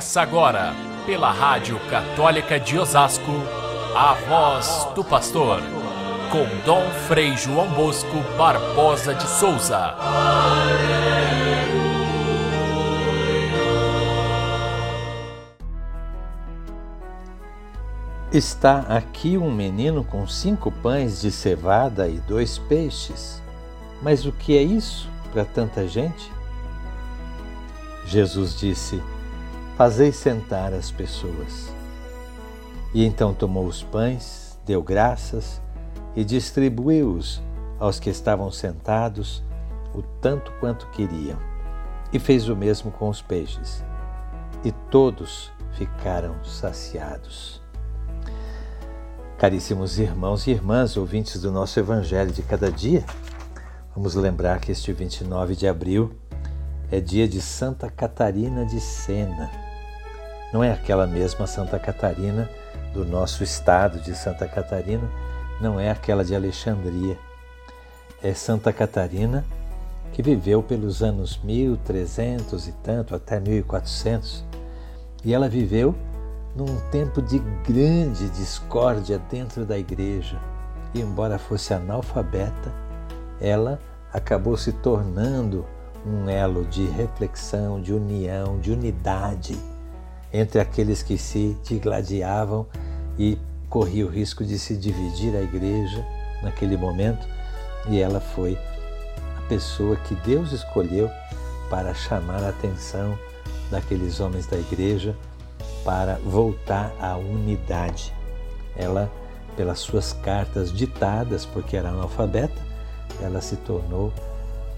Começa agora, pela Rádio Católica de Osasco, a voz do pastor, com Dom Frei João Bosco Barbosa de Souza. Está aqui um menino com cinco pães de cevada e dois peixes. Mas o que é isso para tanta gente? Jesus disse: Fazei sentar as pessoas. E então tomou os pães, deu graças e distribuiu-os aos que estavam sentados, o tanto quanto queriam. E fez o mesmo com os peixes. E todos ficaram saciados. Caríssimos irmãos e irmãs, ouvintes do nosso Evangelho de cada dia, vamos lembrar que este 29 de abril é dia de Santa Catarina de Sena. Não é aquela mesma Santa Catarina do nosso estado de Santa Catarina, não é aquela de Alexandria. É Santa Catarina que viveu pelos anos 1300 e tanto até 1400. E ela viveu num tempo de grande discórdia dentro da igreja. E embora fosse analfabeta, ela acabou se tornando um elo de reflexão, de união, de unidade entre aqueles que se digladiavam e corria o risco de se dividir a igreja naquele momento, e ela foi a pessoa que Deus escolheu para chamar a atenção daqueles homens da igreja para voltar à unidade. Ela, pelas suas cartas ditadas, porque era analfabeta, ela se tornou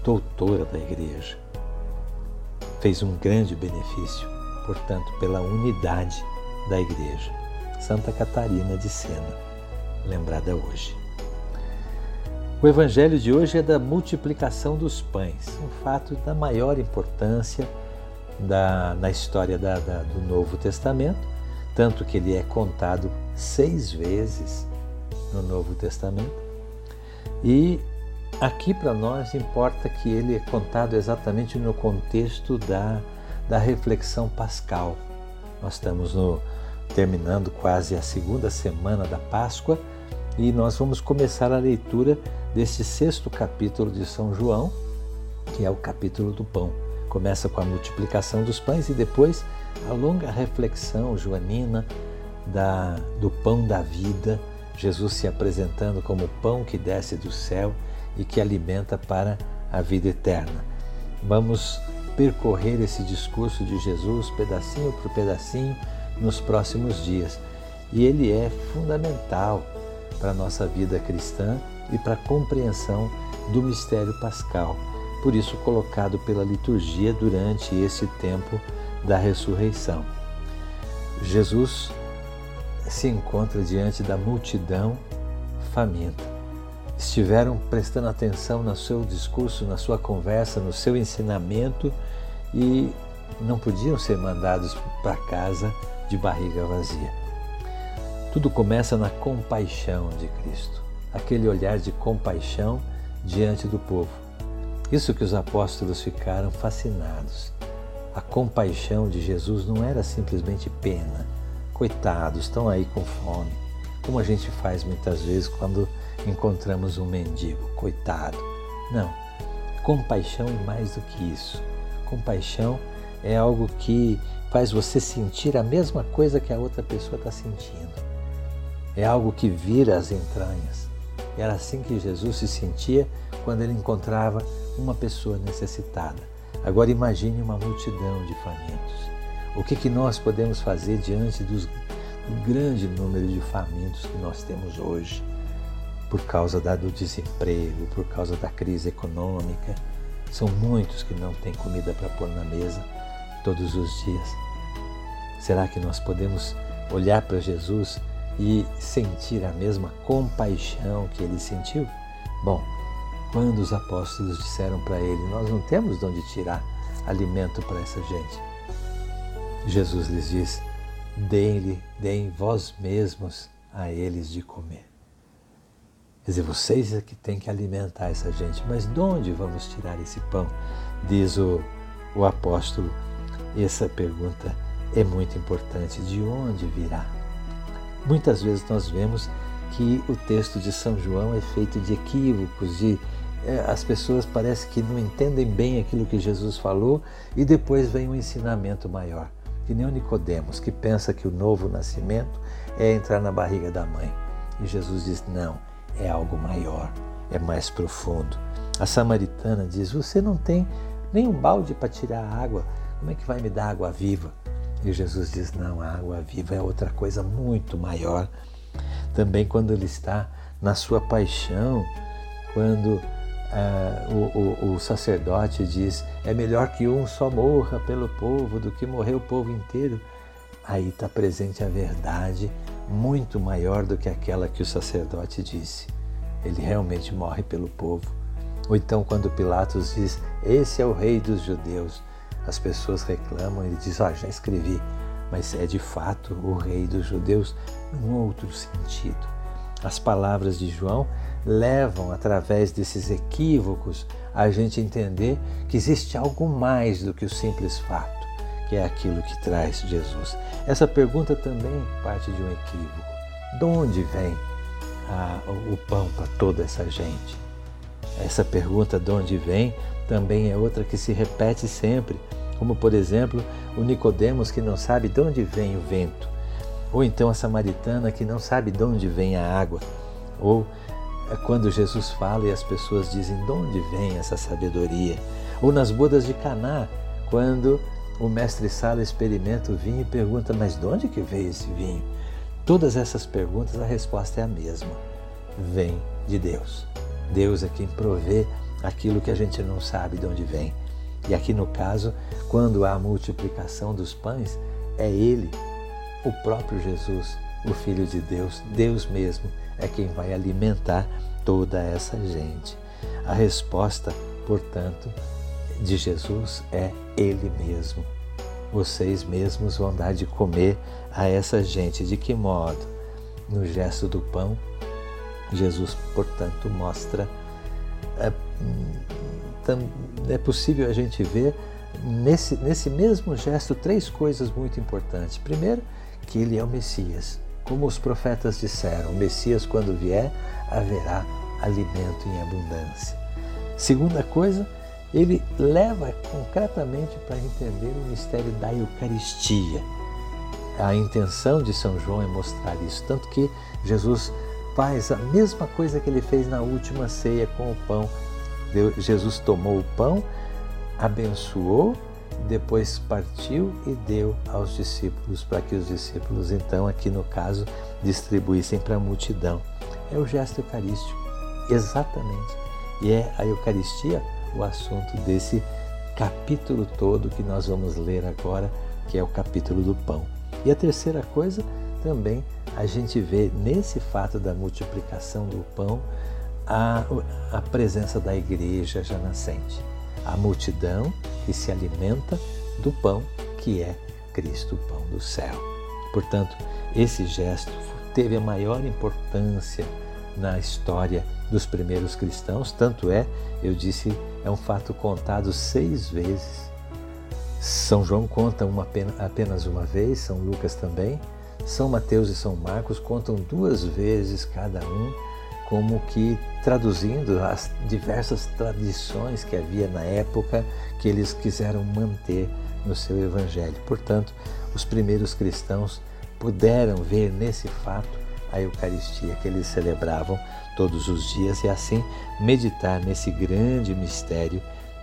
doutora da igreja. Fez um grande benefício, portanto, pela unidade da igreja. Santa Catarina de Sena, lembrada hoje. O evangelho de hoje é da multiplicação dos pães, um fato da maior importância da, na história da, da, do Novo Testamento, tanto que ele é contado seis vezes no Novo Testamento. E Aqui para nós importa que ele é contado exatamente no contexto da, da reflexão pascal. Nós estamos no, terminando quase a segunda semana da Páscoa e nós vamos começar a leitura deste sexto capítulo de São João, que é o capítulo do pão. Começa com a multiplicação dos pães e depois a longa reflexão joanina da, do pão da vida, Jesus se apresentando como o pão que desce do céu e que alimenta para a vida eterna. Vamos percorrer esse discurso de Jesus pedacinho por pedacinho nos próximos dias. E ele é fundamental para a nossa vida cristã e para a compreensão do mistério pascal. Por isso, colocado pela liturgia durante esse tempo da ressurreição. Jesus se encontra diante da multidão faminta estiveram prestando atenção no seu discurso, na sua conversa, no seu ensinamento e não podiam ser mandados para casa de barriga vazia. Tudo começa na compaixão de Cristo, aquele olhar de compaixão diante do povo. Isso que os apóstolos ficaram fascinados. A compaixão de Jesus não era simplesmente pena. Coitados, estão aí com fome. Como a gente faz muitas vezes quando encontramos um mendigo, coitado. Não. Compaixão é mais do que isso. Compaixão é algo que faz você sentir a mesma coisa que a outra pessoa está sentindo. É algo que vira as entranhas. Era assim que Jesus se sentia quando ele encontrava uma pessoa necessitada. Agora imagine uma multidão de famintos. O que, que nós podemos fazer diante dos, do grande número de famintos que nós temos hoje? por causa do desemprego, por causa da crise econômica. São muitos que não têm comida para pôr na mesa todos os dias. Será que nós podemos olhar para Jesus e sentir a mesma compaixão que ele sentiu? Bom, quando os apóstolos disseram para ele: Nós não temos de onde tirar alimento para essa gente. Jesus lhes diz: Deem-lhe, deem vós mesmos a eles de comer. Quer dizer, vocês é que têm que alimentar essa gente. Mas de onde vamos tirar esse pão? Diz o, o apóstolo. Essa pergunta é muito importante de onde virá. Muitas vezes nós vemos que o texto de São João é feito de equívocos, de é, as pessoas parece que não entendem bem aquilo que Jesus falou e depois vem um ensinamento maior. Que nem o Nicodemos, que pensa que o novo nascimento é entrar na barriga da mãe. E Jesus diz: não, é algo maior, é mais profundo. A samaritana diz: Você não tem nem um balde para tirar a água, como é que vai me dar água viva? E Jesus diz: Não, a água viva é outra coisa muito maior. Também quando ele está na sua paixão, quando ah, o, o, o, sacerdote diz: é melhor que um só morra pelo povo do que morrer o povo inteiro. Aí está presente a verdade muito maior do que aquela que o sacerdote disse. Ele realmente morre pelo povo. Ou então, quando Pilatos diz: Esse é o rei dos judeus, as pessoas reclamam, ele diz: Ó, oh, já escrevi, mas é de fato o rei dos judeus num outro sentido. As palavras de João levam, através desses equívocos, a gente entender que existe algo mais do que o simples fato, que é aquilo que traz Jesus. Essa pergunta também parte de um equívoco. De onde vem a, o pão para toda essa gente? Essa pergunta de onde vem também é outra que se repete sempre, como por exemplo o Nicodemos que não sabe de onde vem o vento, ou então a samaritana que não sabe de onde vem a água, ou quando Jesus fala e as pessoas dizem de onde vem essa sabedoria, ou nas bodas de Caná, quando o mestre Sala experimenta o vinho e pergunta: mas de onde que veio esse vinho? Todas essas perguntas a resposta é a mesma: vem de Deus. Deus é quem provê aquilo que a gente não sabe de onde vem. E aqui no caso, quando há a multiplicação dos pães, é Ele, o próprio Jesus, o Filho de Deus, Deus mesmo, é quem vai alimentar toda essa gente. A resposta, portanto, de Jesus é Ele mesmo. Vocês mesmos vão dar de comer a essa gente. De que modo? No gesto do pão, Jesus, portanto, mostra. É, é possível a gente ver nesse, nesse mesmo gesto três coisas muito importantes. Primeiro, que ele é o Messias. Como os profetas disseram, o Messias, quando vier, haverá alimento em abundância. Segunda coisa, ele leva concretamente para entender o mistério da Eucaristia. A intenção de São João é mostrar isso, tanto que Jesus faz a mesma coisa que ele fez na última ceia com o pão. Jesus tomou o pão, abençoou, depois partiu e deu aos discípulos, para que os discípulos, então, aqui no caso, distribuíssem para a multidão. É o gesto eucarístico, exatamente. E é a Eucaristia o assunto desse capítulo todo que nós vamos ler agora, que é o capítulo do pão. E a terceira coisa, também a gente vê nesse fato da multiplicação do pão a, a presença da igreja já nascente. A multidão que se alimenta do pão que é Cristo, o pão do céu. Portanto, esse gesto teve a maior importância na história dos primeiros cristãos, tanto é, eu disse, é um fato contado seis vezes. São João conta uma, apenas uma vez, São Lucas também, São Mateus e São Marcos contam duas vezes cada um, como que traduzindo as diversas tradições que havia na época que eles quiseram manter no seu evangelho. Portanto, os primeiros cristãos puderam ver nesse fato a Eucaristia que eles celebravam todos os dias e assim meditar nesse grande mistério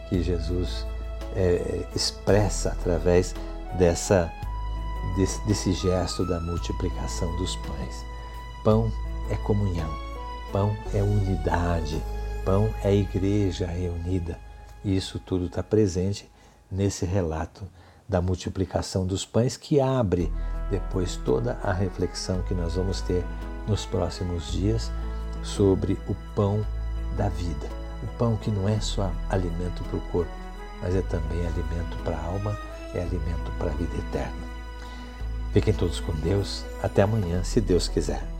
que Jesus é, expressa através dessa, desse, desse gesto da multiplicação dos pães. Pão é comunhão, pão é unidade, pão é igreja reunida. E isso tudo está presente nesse relato da multiplicação dos pães que abre depois toda a reflexão que nós vamos ter nos próximos dias sobre o pão da vida. O pão que não é só alimento para o corpo, mas é também alimento para a alma, é alimento para a vida eterna. Fiquem todos com Deus. Até amanhã, se Deus quiser.